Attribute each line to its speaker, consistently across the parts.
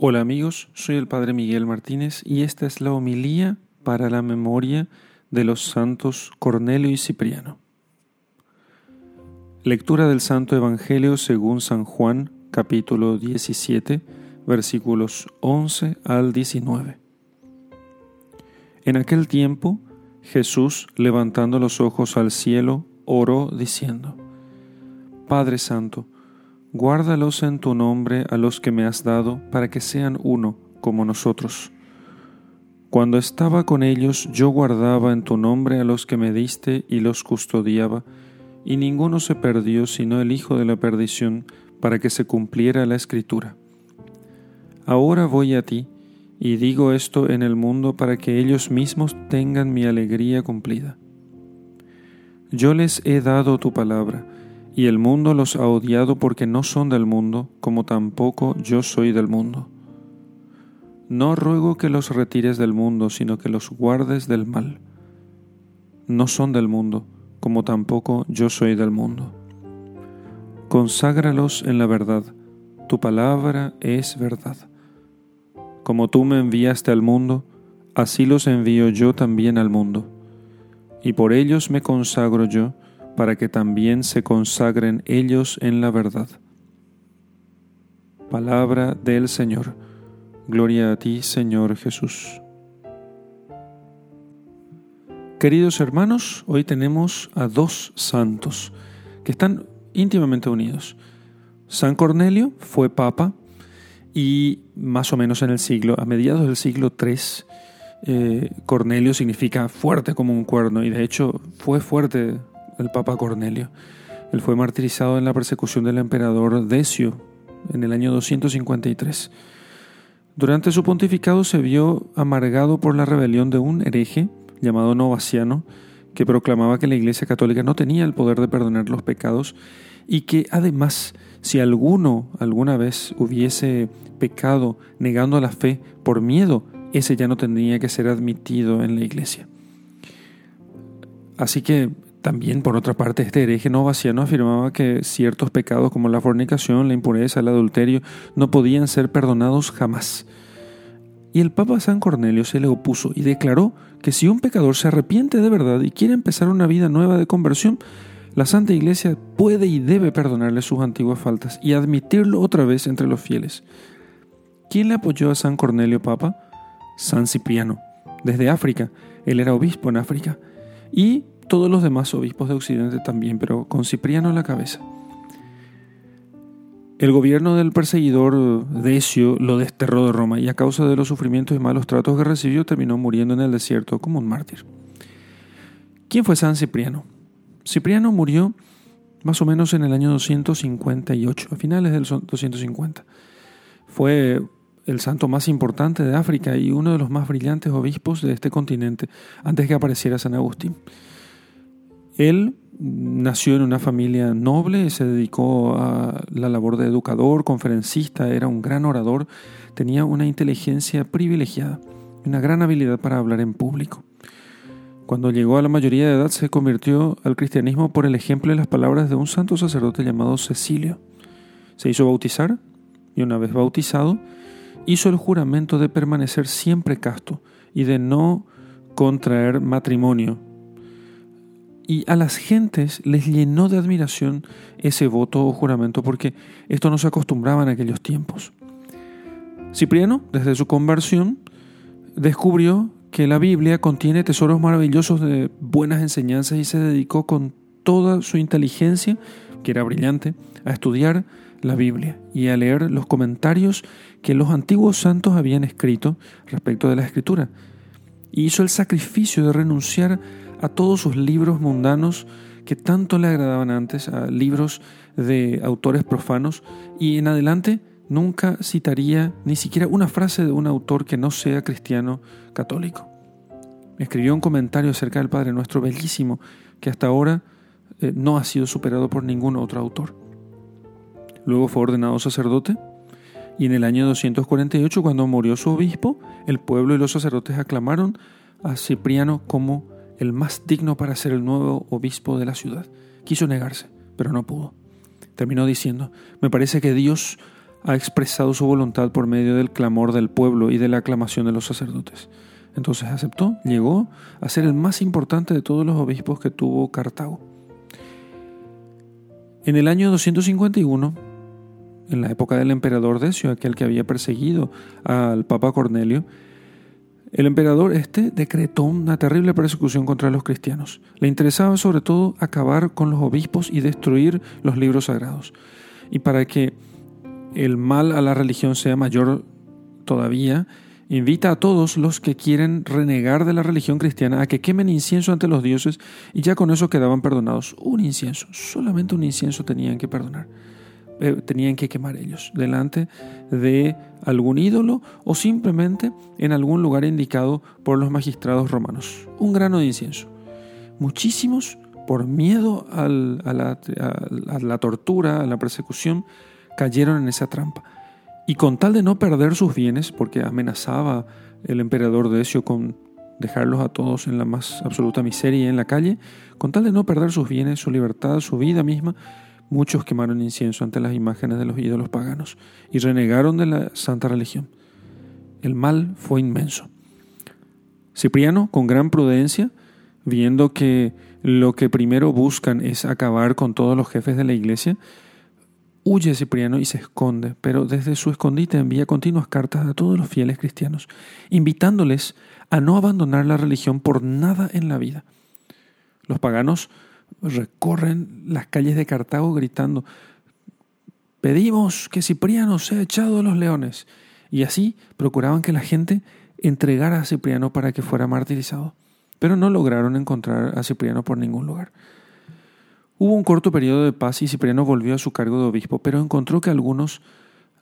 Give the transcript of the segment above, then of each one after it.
Speaker 1: Hola amigos, soy el Padre Miguel Martínez y esta es la homilía para la memoria de los santos Cornelio y Cipriano. Lectura del Santo Evangelio según San Juan, capítulo 17, versículos 11 al 19. En aquel tiempo, Jesús, levantando los ojos al cielo, oró diciendo, Padre Santo, Guárdalos en tu nombre a los que me has dado, para que sean uno como nosotros. Cuando estaba con ellos, yo guardaba en tu nombre a los que me diste y los custodiaba, y ninguno se perdió sino el Hijo de la perdición, para que se cumpliera la escritura. Ahora voy a ti, y digo esto en el mundo para que ellos mismos tengan mi alegría cumplida. Yo les he dado tu palabra, y el mundo los ha odiado porque no son del mundo, como tampoco yo soy del mundo. No ruego que los retires del mundo, sino que los guardes del mal. No son del mundo, como tampoco yo soy del mundo. Conságralos en la verdad, tu palabra es verdad. Como tú me enviaste al mundo, así los envío yo también al mundo. Y por ellos me consagro yo, para que también se consagren ellos en la verdad. Palabra del Señor. Gloria a ti, Señor Jesús. Queridos hermanos, hoy tenemos a dos santos que están íntimamente unidos. San Cornelio fue papa y más o menos en el siglo, a mediados del siglo III, eh, Cornelio significa fuerte como un cuerno y de hecho fue fuerte el Papa Cornelio. Él fue martirizado en la persecución del emperador Decio en el año 253. Durante su pontificado se vio amargado por la rebelión de un hereje llamado Novaciano, que proclamaba que la Iglesia Católica no tenía el poder de perdonar los pecados y que además si alguno alguna vez hubiese pecado negando la fe por miedo, ese ya no tendría que ser admitido en la Iglesia. Así que también, por otra parte, este hereje novaciano afirmaba que ciertos pecados como la fornicación, la impureza, el adulterio, no podían ser perdonados jamás. Y el Papa San Cornelio se le opuso y declaró que si un pecador se arrepiente de verdad y quiere empezar una vida nueva de conversión, la Santa Iglesia puede y debe perdonarle sus antiguas faltas y admitirlo otra vez entre los fieles. ¿Quién le apoyó a San Cornelio Papa? San Cipriano, desde África. Él era obispo en África. Y todos los demás obispos de Occidente también, pero con Cipriano a la cabeza. El gobierno del perseguidor Decio lo desterró de Roma y a causa de los sufrimientos y malos tratos que recibió terminó muriendo en el desierto como un mártir. ¿Quién fue San Cipriano? Cipriano murió más o menos en el año 258, a finales del 250. Fue el santo más importante de África y uno de los más brillantes obispos de este continente antes que apareciera San Agustín. Él nació en una familia noble, se dedicó a la labor de educador, conferencista, era un gran orador, tenía una inteligencia privilegiada, una gran habilidad para hablar en público. Cuando llegó a la mayoría de edad se convirtió al cristianismo por el ejemplo de las palabras de un santo sacerdote llamado Cecilio. Se hizo bautizar y una vez bautizado hizo el juramento de permanecer siempre casto y de no contraer matrimonio y a las gentes les llenó de admiración ese voto o juramento porque esto no se acostumbraba en aquellos tiempos. Cipriano, desde su conversión, descubrió que la Biblia contiene tesoros maravillosos de buenas enseñanzas y se dedicó con toda su inteligencia, que era brillante, a estudiar la Biblia y a leer los comentarios que los antiguos santos habían escrito respecto de la Escritura. Y hizo el sacrificio de renunciar a todos sus libros mundanos que tanto le agradaban antes, a libros de autores profanos, y en adelante nunca citaría ni siquiera una frase de un autor que no sea cristiano católico. Escribió un comentario acerca del Padre Nuestro bellísimo que hasta ahora eh, no ha sido superado por ningún otro autor. Luego fue ordenado sacerdote y en el año 248, cuando murió su obispo, el pueblo y los sacerdotes aclamaron a Cipriano como el más digno para ser el nuevo obispo de la ciudad. Quiso negarse, pero no pudo. Terminó diciendo, me parece que Dios ha expresado su voluntad por medio del clamor del pueblo y de la aclamación de los sacerdotes. Entonces aceptó, llegó a ser el más importante de todos los obispos que tuvo Cartago. En el año 251, en la época del emperador Decio, aquel que había perseguido al Papa Cornelio, el emperador este decretó una terrible persecución contra los cristianos. Le interesaba sobre todo acabar con los obispos y destruir los libros sagrados. Y para que el mal a la religión sea mayor todavía, invita a todos los que quieren renegar de la religión cristiana a que quemen incienso ante los dioses y ya con eso quedaban perdonados. Un incienso, solamente un incienso tenían que perdonar. Eh, tenían que quemar ellos delante de algún ídolo o simplemente en algún lugar indicado por los magistrados romanos. Un grano de incienso. Muchísimos, por miedo a, la, a la tortura, a la persecución, cayeron en esa trampa. Y con tal de no perder sus bienes, porque amenazaba el emperador Decio con dejarlos a todos en la más absoluta miseria en la calle, con tal de no perder sus bienes, su libertad, su vida misma, muchos quemaron incienso ante las imágenes de los ídolos paganos y renegaron de la santa religión. El mal fue inmenso. Cipriano, con gran prudencia, viendo que lo que primero buscan es acabar con todos los jefes de la iglesia, Huye Cipriano y se esconde, pero desde su escondite envía continuas cartas a todos los fieles cristianos, invitándoles a no abandonar la religión por nada en la vida. Los paganos recorren las calles de Cartago gritando, pedimos que Cipriano sea echado a los leones. Y así procuraban que la gente entregara a Cipriano para que fuera martirizado. Pero no lograron encontrar a Cipriano por ningún lugar. Hubo un corto periodo de paz y Cipriano volvió a su cargo de obispo, pero encontró que algunos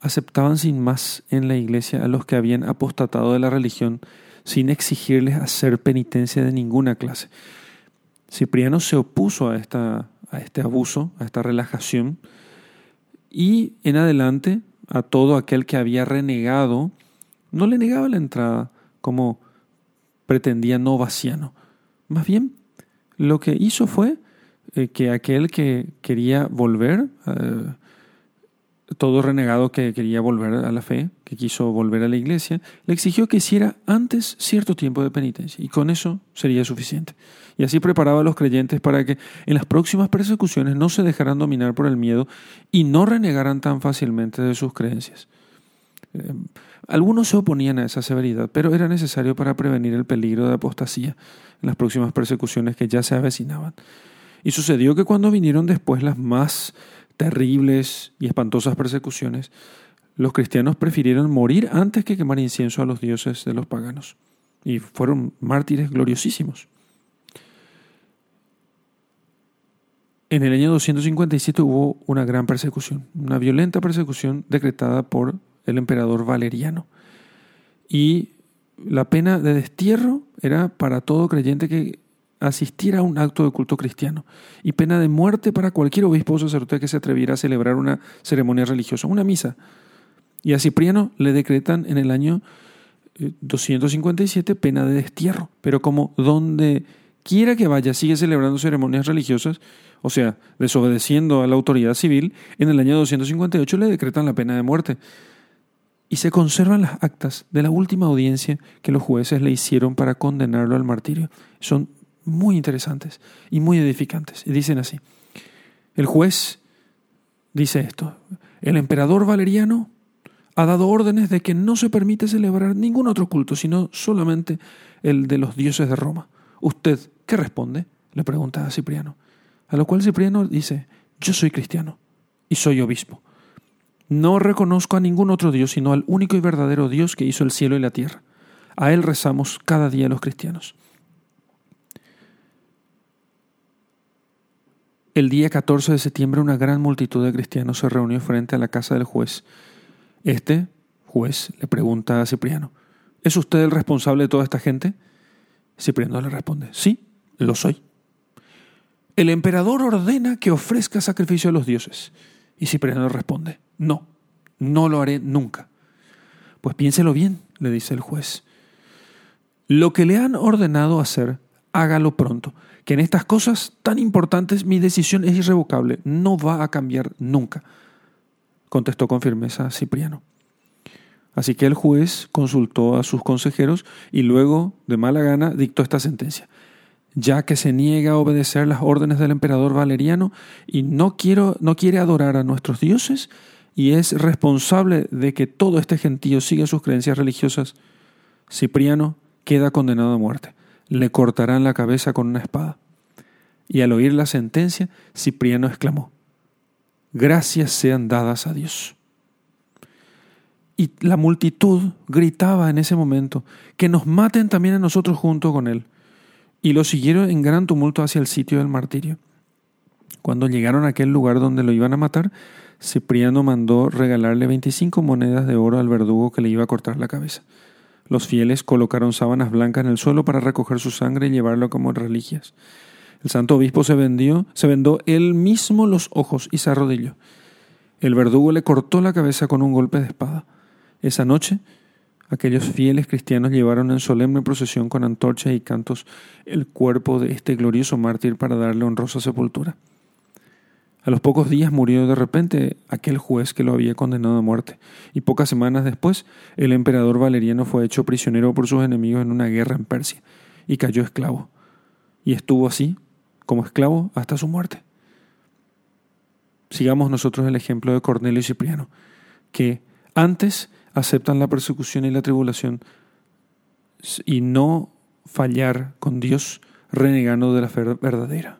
Speaker 1: aceptaban sin más en la iglesia a los que habían apostatado de la religión sin exigirles hacer penitencia de ninguna clase. Cipriano se opuso a, esta, a este abuso, a esta relajación, y en adelante a todo aquel que había renegado, no le negaba la entrada como pretendía Novaciano. Más bien, lo que hizo fue eh, que aquel que quería volver, eh, todo renegado que quería volver a la fe, que quiso volver a la iglesia, le exigió que hiciera antes cierto tiempo de penitencia y con eso sería suficiente. Y así preparaba a los creyentes para que en las próximas persecuciones no se dejaran dominar por el miedo y no renegaran tan fácilmente de sus creencias. Eh, algunos se oponían a esa severidad, pero era necesario para prevenir el peligro de apostasía en las próximas persecuciones que ya se avecinaban. Y sucedió que cuando vinieron después las más terribles y espantosas persecuciones, los cristianos prefirieron morir antes que quemar incienso a los dioses de los paganos. Y fueron mártires gloriosísimos. En el año 257 hubo una gran persecución, una violenta persecución decretada por el emperador Valeriano. Y la pena de destierro era para todo creyente que asistir a un acto de culto cristiano y pena de muerte para cualquier obispo o sacerdote que se atreviera a celebrar una ceremonia religiosa, una misa. Y a Cipriano le decretan en el año 257 eh, pena de destierro, pero como donde quiera que vaya sigue celebrando ceremonias religiosas, o sea, desobedeciendo a la autoridad civil, en el año 258 le decretan la pena de muerte. Y se conservan las actas de la última audiencia que los jueces le hicieron para condenarlo al martirio. Son muy interesantes y muy edificantes. Y dicen así, el juez dice esto, el emperador Valeriano ha dado órdenes de que no se permite celebrar ningún otro culto, sino solamente el de los dioses de Roma. ¿Usted qué responde? le pregunta a Cipriano. A lo cual Cipriano dice, yo soy cristiano y soy obispo. No reconozco a ningún otro Dios, sino al único y verdadero Dios que hizo el cielo y la tierra. A Él rezamos cada día los cristianos. El día 14 de septiembre una gran multitud de cristianos se reunió frente a la casa del juez. Este juez le pregunta a Cipriano, ¿es usted el responsable de toda esta gente? Cipriano le responde, sí, lo soy. El emperador ordena que ofrezca sacrificio a los dioses. Y Cipriano responde, no, no lo haré nunca. Pues piénselo bien, le dice el juez. Lo que le han ordenado hacer, hágalo pronto que en estas cosas tan importantes mi decisión es irrevocable, no va a cambiar nunca. contestó con firmeza Cipriano. Así que el juez consultó a sus consejeros y luego, de mala gana, dictó esta sentencia. Ya que se niega a obedecer las órdenes del emperador Valeriano y no, quiero, no quiere adorar a nuestros dioses y es responsable de que todo este gentío siga sus creencias religiosas, Cipriano queda condenado a muerte. Le cortarán la cabeza con una espada. Y al oír la sentencia, Cipriano exclamó, Gracias sean dadas a Dios. Y la multitud gritaba en ese momento, que nos maten también a nosotros junto con él. Y lo siguieron en gran tumulto hacia el sitio del martirio. Cuando llegaron a aquel lugar donde lo iban a matar, Cipriano mandó regalarle 25 monedas de oro al verdugo que le iba a cortar la cabeza. Los fieles colocaron sábanas blancas en el suelo para recoger su sangre y llevarlo como reliquias. El santo obispo se vendió, se vendó él mismo los ojos y se arrodilló. El verdugo le cortó la cabeza con un golpe de espada. Esa noche, aquellos fieles cristianos llevaron en solemne procesión con antorchas y cantos el cuerpo de este glorioso mártir para darle honrosa sepultura. A los pocos días murió de repente aquel juez que lo había condenado a muerte, y pocas semanas después el emperador Valeriano fue hecho prisionero por sus enemigos en una guerra en Persia, y cayó esclavo, y estuvo así como esclavo hasta su muerte. Sigamos nosotros el ejemplo de Cornelio y Cipriano, que antes aceptan la persecución y la tribulación y no fallar con Dios renegando de la fe verdadera.